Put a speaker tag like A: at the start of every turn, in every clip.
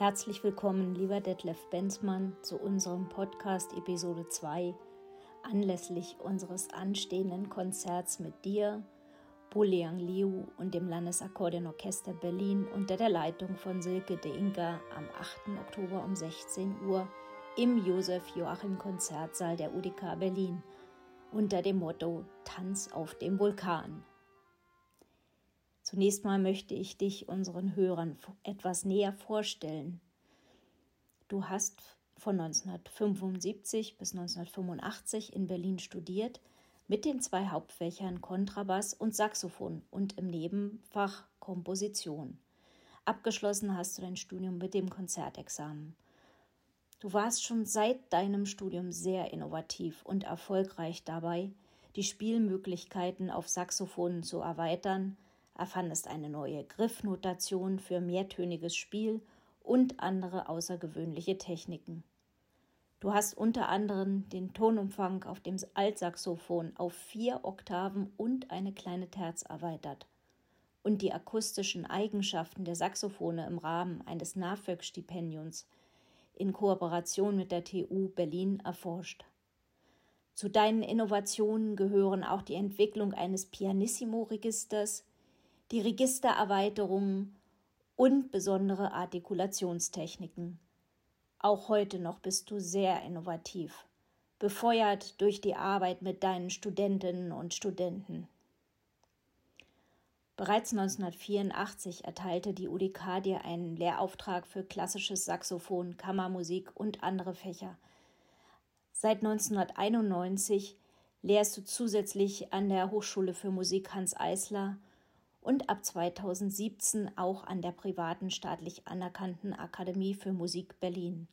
A: Herzlich willkommen, lieber Detlef Benzmann, zu unserem Podcast Episode 2 anlässlich unseres anstehenden Konzerts mit dir, Buliang Liu und dem Landesakkordeonorchester Berlin unter der Leitung von Silke de Inka am 8. Oktober um 16 Uhr im Josef Joachim Konzertsaal der UDK Berlin unter dem Motto Tanz auf dem Vulkan. Zunächst mal möchte ich dich unseren Hörern etwas näher vorstellen. Du hast von 1975 bis 1985 in Berlin studiert mit den zwei Hauptfächern Kontrabass und Saxophon und im Nebenfach Komposition. Abgeschlossen hast du dein Studium mit dem Konzertexamen. Du warst schon seit deinem Studium sehr innovativ und erfolgreich dabei, die Spielmöglichkeiten auf Saxophonen zu erweitern, erfandest eine neue Griffnotation für mehrtöniges Spiel und andere außergewöhnliche Techniken. Du hast unter anderem den Tonumfang auf dem Altsaxophon auf vier Oktaven und eine kleine Terz erweitert und die akustischen Eigenschaften der Saxophone im Rahmen eines NAFÖG-Stipendiums in Kooperation mit der TU Berlin erforscht. Zu deinen Innovationen gehören auch die Entwicklung eines Pianissimo-Registers, die Registererweiterungen und besondere Artikulationstechniken. Auch heute noch bist du sehr innovativ, befeuert durch die Arbeit mit deinen Studentinnen und Studenten. Bereits 1984 erteilte die UDK dir einen Lehrauftrag für klassisches Saxophon, Kammermusik und andere Fächer. Seit 1991 lehrst du zusätzlich an der Hochschule für Musik Hans Eisler und ab 2017 auch an der privaten staatlich anerkannten Akademie für Musik Berlin.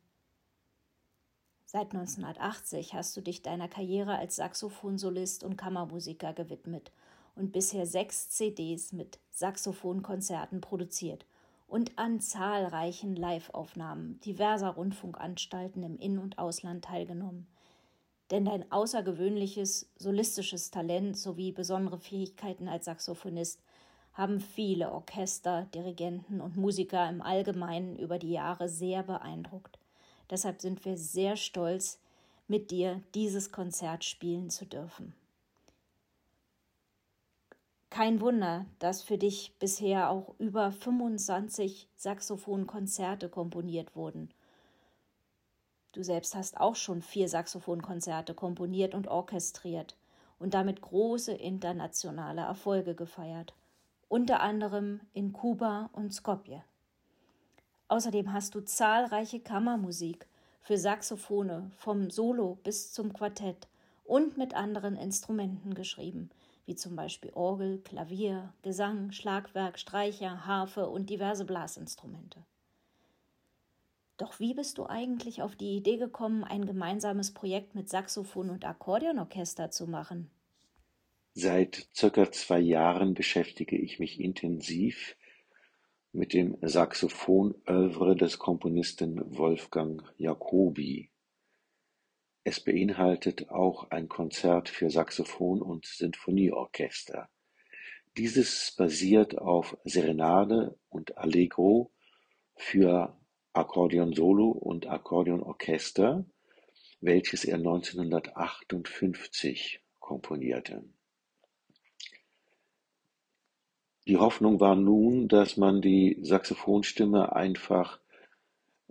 A: Seit 1980 hast du dich deiner Karriere als Saxophonsolist und Kammermusiker gewidmet und bisher sechs CDs mit Saxophonkonzerten produziert und an zahlreichen Live-Aufnahmen diverser Rundfunkanstalten im In- und Ausland teilgenommen. Denn dein außergewöhnliches solistisches Talent sowie besondere Fähigkeiten als Saxophonist haben viele Orchester, Dirigenten und Musiker im Allgemeinen über die Jahre sehr beeindruckt. Deshalb sind wir sehr stolz, mit dir dieses Konzert spielen zu dürfen. Kein Wunder, dass für dich bisher auch über 25 Saxophonkonzerte komponiert wurden. Du selbst hast auch schon vier Saxophonkonzerte komponiert und orchestriert und damit große internationale Erfolge gefeiert unter anderem in Kuba und Skopje. Außerdem hast du zahlreiche Kammermusik für Saxophone vom Solo bis zum Quartett und mit anderen Instrumenten geschrieben, wie zum Beispiel Orgel, Klavier, Gesang, Schlagwerk, Streicher, Harfe und diverse Blasinstrumente. Doch wie bist du eigentlich auf die Idee gekommen, ein gemeinsames Projekt mit Saxophon und Akkordeonorchester zu machen?
B: Seit circa zwei Jahren beschäftige ich mich intensiv mit dem Saxophon-Œuvre des Komponisten Wolfgang Jacobi. Es beinhaltet auch ein Konzert für Saxophon und Sinfonieorchester. Dieses basiert auf Serenade und Allegro für Akkordeon Solo und Akkordeonorchester, welches er 1958 komponierte. Die Hoffnung war nun, dass man die Saxophonstimme einfach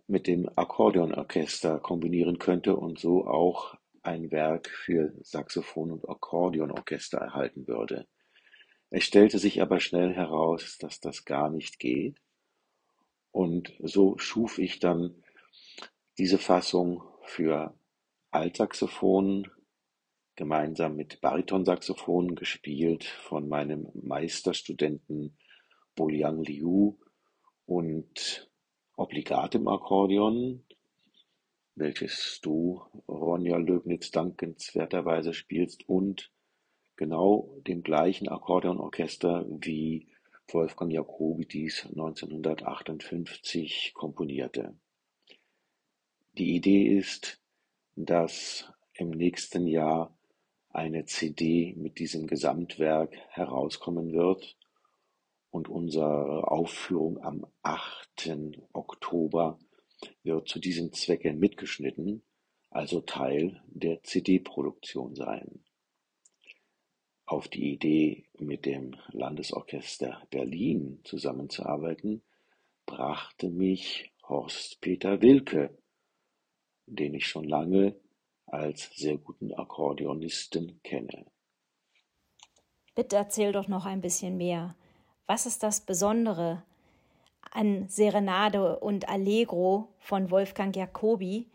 B: mit dem Akkordeonorchester kombinieren könnte und so auch ein Werk für Saxophon und Akkordeonorchester erhalten würde. Es stellte sich aber schnell heraus, dass das gar nicht geht. Und so schuf ich dann diese Fassung für Altsaxophon, gemeinsam mit Baritonsaxophon gespielt von meinem Meisterstudenten Boliang Liu und obligatem Akkordeon, welches du, Ronja Löbnitz, dankenswerterweise spielst und genau dem gleichen Akkordeonorchester wie Wolfgang Jacobi dies 1958 komponierte. Die Idee ist, dass im nächsten Jahr eine CD mit diesem Gesamtwerk herauskommen wird und unsere Aufführung am 8. Oktober wird zu diesem Zwecke mitgeschnitten, also Teil der CD-Produktion sein. Auf die Idee, mit dem Landesorchester Berlin zusammenzuarbeiten, brachte mich Horst Peter Wilke, den ich schon lange als sehr guten Akkordeonisten kenne.
A: Bitte erzähl doch noch ein bisschen mehr. Was ist das Besondere an Serenade und Allegro von Wolfgang Jacobi,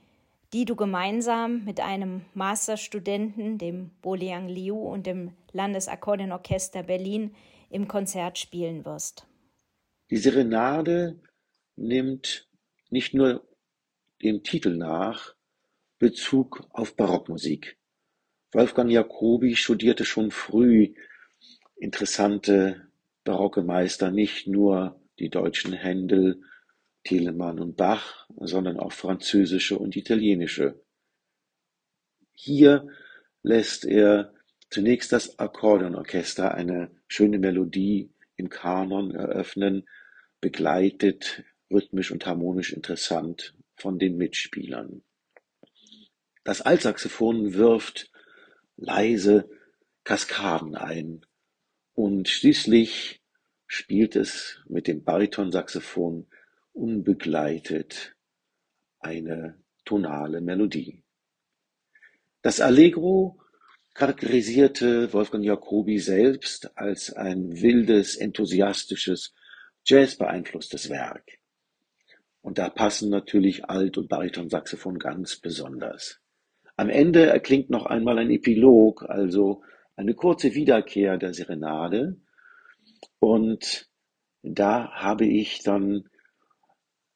A: die du gemeinsam mit einem Masterstudenten, dem Boliang Liu und dem Landesakkordeonorchester Berlin im Konzert spielen wirst.
B: Die Serenade nimmt nicht nur dem Titel nach Bezug auf Barockmusik. Wolfgang Jacobi studierte schon früh interessante barocke Meister, nicht nur die deutschen Händel, Telemann und Bach, sondern auch französische und italienische. Hier lässt er zunächst das Akkordeonorchester eine schöne Melodie im Kanon eröffnen, begleitet rhythmisch und harmonisch interessant von den Mitspielern. Das Altsaxophon wirft leise Kaskaden ein und schließlich spielt es mit dem Baritonsaxophon unbegleitet eine tonale Melodie. Das Allegro charakterisierte Wolfgang Jacobi selbst als ein wildes, enthusiastisches, Jazz-beeinflusstes Werk. Und da passen natürlich Alt- und Baritonsaxophon ganz besonders. Am Ende erklingt noch einmal ein Epilog, also eine kurze Wiederkehr der Serenade. Und da habe ich dann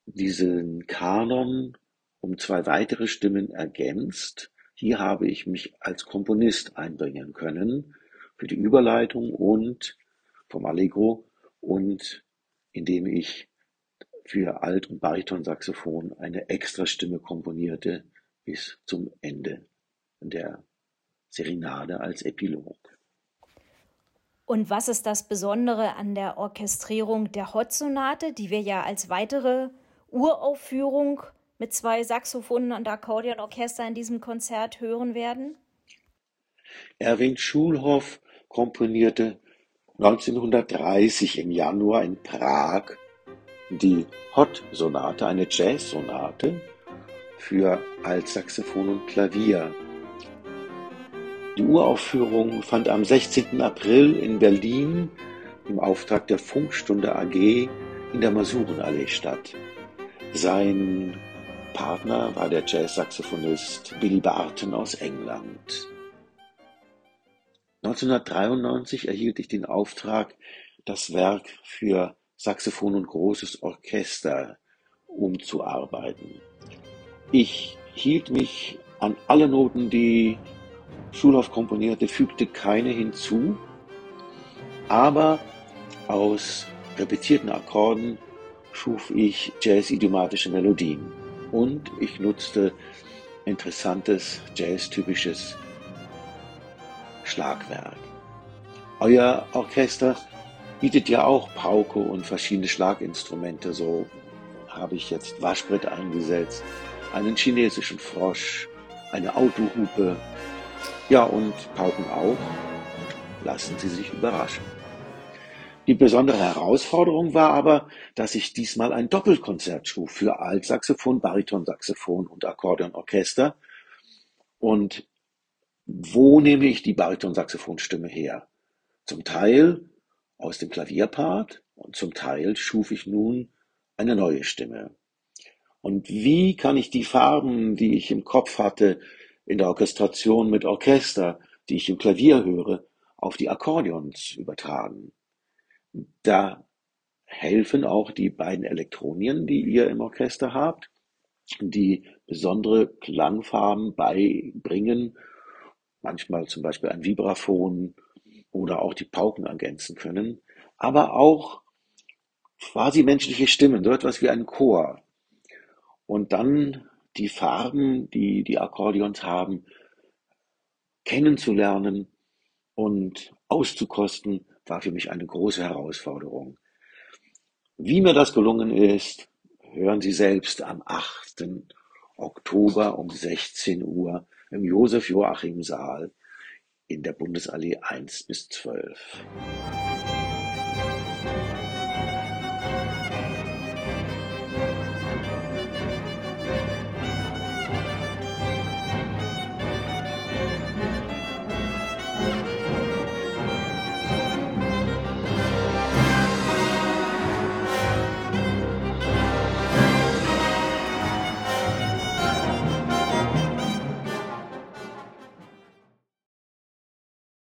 B: diesen Kanon um zwei weitere Stimmen ergänzt. Hier habe ich mich als Komponist einbringen können für die Überleitung und vom Allegro und indem ich für Alt- und Baritonsaxophon eine Extrastimme komponierte bis zum Ende der Serenade als Epilog.
A: Und was ist das Besondere an der Orchestrierung der Hot-Sonate, die wir ja als weitere Uraufführung mit zwei Saxophonen und Akkordeonorchester in diesem Konzert hören werden?
B: Erwin Schulhoff komponierte 1930 im Januar in Prag die Hot-Sonate, eine Jazz-Sonate für Altsaxophon und Klavier. Die Uraufführung fand am 16. April in Berlin im Auftrag der Funkstunde AG in der Masurenallee statt. Sein Partner war der Jazzsaxophonist Billy Barton aus England. 1993 erhielt ich den Auftrag, das Werk für Saxophon und großes Orchester umzuarbeiten. Ich hielt mich an alle Noten, die Schulhoff komponierte, fügte keine hinzu, aber aus repetierten Akkorden schuf ich jazz-idiomatische Melodien und ich nutzte interessantes jazz-typisches Schlagwerk. Euer Orchester bietet ja auch Pauke und verschiedene Schlaginstrumente. So habe ich jetzt Waschbrett eingesetzt, einen chinesischen Frosch, eine Autohupe, ja und Pauken auch. Lassen Sie sich überraschen. Die besondere Herausforderung war aber, dass ich diesmal ein Doppelkonzert schuf für Altsaxophon, Baritonsaxophon und Akkordeonorchester. Und wo nehme ich die Baritonsaxophonstimme her? Zum Teil aus dem Klavierpart und zum Teil schuf ich nun eine neue Stimme. Und wie kann ich die Farben, die ich im Kopf hatte, in der Orchestration mit Orchester, die ich im Klavier höre, auf die Akkordeons übertragen? Da helfen auch die beiden Elektronien, die ihr im Orchester habt, die besondere Klangfarben beibringen, manchmal zum Beispiel ein Vibraphon oder auch die Pauken ergänzen können, aber auch quasi menschliche Stimmen, so etwas wie ein Chor. Und dann die Farben, die die Akkordeons haben, kennenzulernen und auszukosten, war für mich eine große Herausforderung. Wie mir das gelungen ist, hören Sie selbst am 8. Oktober um 16 Uhr im Josef-Joachim-Saal in der Bundesallee 1 bis 12.